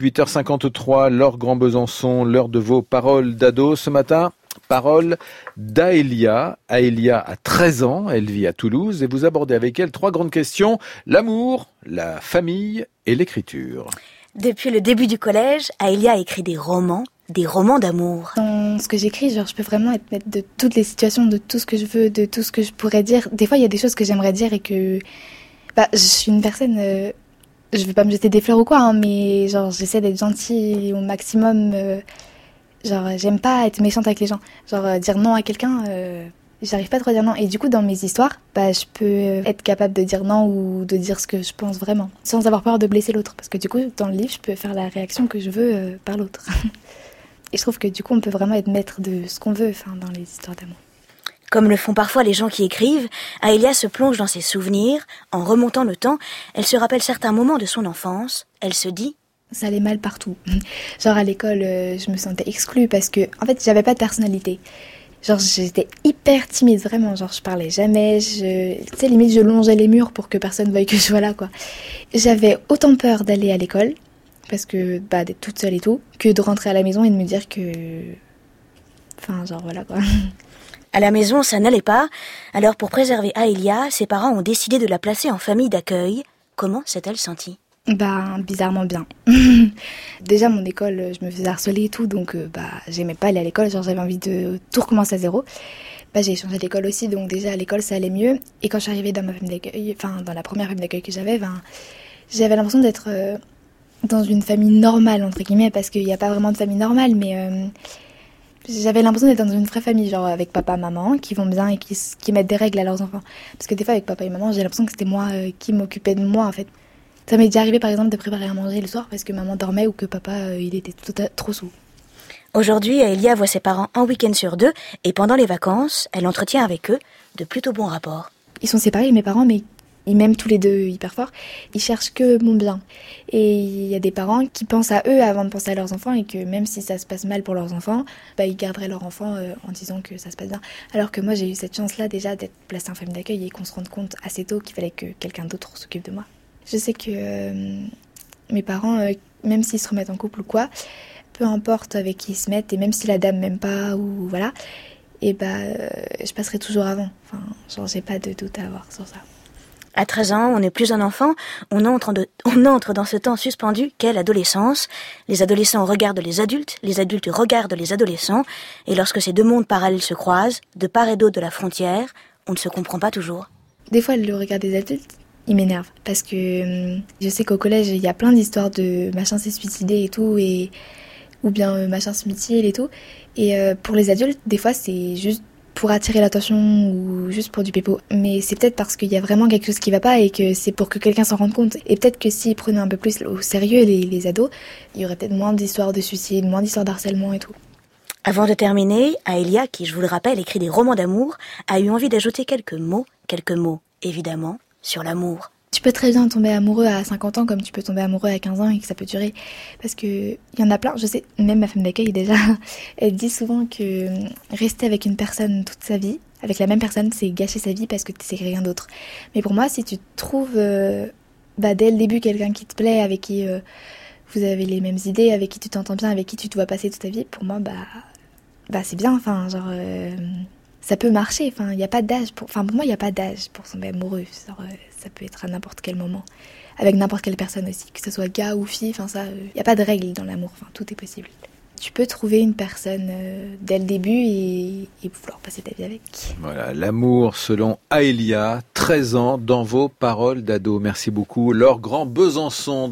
8h53, l'heure Grand Besançon, l'heure de vos paroles d'ado ce matin. Parole d'Aélia. Aélia a 13 ans, elle vit à Toulouse et vous abordez avec elle trois grandes questions, l'amour, la famille et l'écriture. Depuis le début du collège, Aélia a écrit des romans, des romans d'amour. Dans ce que j'écris, genre, je peux vraiment être maître de toutes les situations, de tout ce que je veux, de tout ce que je pourrais dire. Des fois, il y a des choses que j'aimerais dire et que, bah, je suis une personne, euh, je veux pas me jeter des fleurs ou quoi, hein, mais genre j'essaie d'être gentille au maximum. Euh, genre j'aime pas être méchante avec les gens. Genre euh, dire non à quelqu'un, euh, j'arrive pas trop à dire non. Et du coup dans mes histoires, bah je peux être capable de dire non ou de dire ce que je pense vraiment, sans avoir peur de blesser l'autre. Parce que du coup dans le livre, je peux faire la réaction que je veux par l'autre. Et je trouve que du coup on peut vraiment être maître de ce qu'on veut, enfin dans les histoires d'amour. Comme le font parfois les gens qui écrivent, Aélia se plonge dans ses souvenirs. En remontant le temps, elle se rappelle certains moments de son enfance. Elle se dit ça allait mal partout. Genre à l'école, euh, je me sentais exclue parce que, en fait, j'avais pas de personnalité. Genre j'étais hyper timide, vraiment. Genre je parlais jamais. Je... Tu sais, limite, je longeais les murs pour que personne veuille que je sois là, quoi. J'avais autant peur d'aller à l'école, parce que, bah, d'être toute seule et tout, que de rentrer à la maison et de me dire que. Enfin, genre voilà, quoi. À la maison, ça n'allait pas. Alors, pour préserver Aélia, ses parents ont décidé de la placer en famille d'accueil. Comment s'est-elle sentie? Bah, bizarrement bien. Déjà, mon école, je me faisais harceler et tout, donc euh, bah, j'aimais pas aller à l'école. Genre, j'avais envie de tout recommencer à zéro. Bah, j'ai changé d'école aussi, donc déjà à l'école, ça allait mieux. Et quand je suis arrivée dans ma famille d'accueil, enfin, dans la première famille d'accueil que j'avais, ben, j'avais l'impression d'être euh, dans une famille normale, entre guillemets, parce qu'il n'y a pas vraiment de famille normale, mais. Euh, j'avais l'impression d'être dans une vraie famille, genre avec papa, maman, qui vont bien et qui, qui mettent des règles à leurs enfants. Parce que des fois, avec papa et maman, j'ai l'impression que c'était moi euh, qui m'occupais de moi, en fait. Ça m'est déjà arrivé, par exemple, de préparer à manger le soir parce que maman dormait ou que papa, euh, il était tout, trop sous. Aujourd'hui, Elia voit ses parents un week-end sur deux et pendant les vacances, elle entretient avec eux de plutôt bons rapports. Ils sont séparés, mes parents, mais ils m'aiment tous les deux hyper fort, ils cherchent que mon bien. Et il y a des parents qui pensent à eux avant de penser à leurs enfants et que même si ça se passe mal pour leurs enfants, bah, ils garderaient leur enfant euh, en disant que ça se passe bien. Alors que moi j'ai eu cette chance-là déjà d'être placée en famille d'accueil et qu'on se rende compte assez tôt qu'il fallait que quelqu'un d'autre s'occupe de moi. Je sais que euh, mes parents, euh, même s'ils se remettent en couple ou quoi, peu importe avec qui ils se mettent et même si la dame m'aime pas ou voilà, et bah je passerai toujours avant. Enfin, genre j'ai pas de doute à avoir sur ça. À 13 ans, on n'est plus un enfant, on entre, dans ce temps suspendu qu'est l'adolescence. Les adolescents regardent les adultes, les adultes regardent les adolescents, et lorsque ces deux mondes parallèles se croisent, de part et d'autre de la frontière, on ne se comprend pas toujours. Des fois, le regard des adultes, il m'énerve, parce que hum, je sais qu'au collège, il y a plein d'histoires de machin s'est suicidé et tout, et ou bien euh, machin se mutile et tout. Et euh, pour les adultes, des fois, c'est juste pour attirer l'attention ou juste pour du pépo. Mais c'est peut-être parce qu'il y a vraiment quelque chose qui va pas et que c'est pour que quelqu'un s'en rende compte. Et peut-être que s'ils prenaient un peu plus au sérieux les, les ados, il y aurait peut-être moins d'histoires de suicide, moins d'histoires d'harcèlement et tout. Avant de terminer, Aelia, qui je vous le rappelle écrit des romans d'amour, a eu envie d'ajouter quelques mots, quelques mots évidemment, sur l'amour. Tu peux très bien tomber amoureux à 50 ans comme tu peux tomber amoureux à 15 ans et que ça peut durer. Parce que il y en a plein, je sais, même ma femme d'accueil déjà, elle dit souvent que rester avec une personne toute sa vie, avec la même personne, c'est gâcher sa vie parce que c'est rien d'autre. Mais pour moi, si tu trouves euh, bah, dès le début quelqu'un qui te plaît, avec qui euh, vous avez les mêmes idées, avec qui tu t'entends bien, avec qui tu te vois passer toute ta vie, pour moi, bah, bah c'est bien. Enfin, genre, euh, ça peut marcher. Enfin, il n'y a pas d'âge. Pour... Enfin, pour moi, il n'y a pas d'âge pour tomber amoureux. Genre, ça peut être à n'importe quel moment, avec n'importe quelle personne aussi, que ce soit gars ou fille, enfin ça, il euh, n'y a pas de règle dans l'amour, enfin tout est possible. Tu peux trouver une personne euh, dès le début et, et, vouloir passer ta vie avec. Voilà, l'amour selon Aélia, 13 ans, dans vos paroles d'ado. Merci beaucoup. Laure Grand Besançon.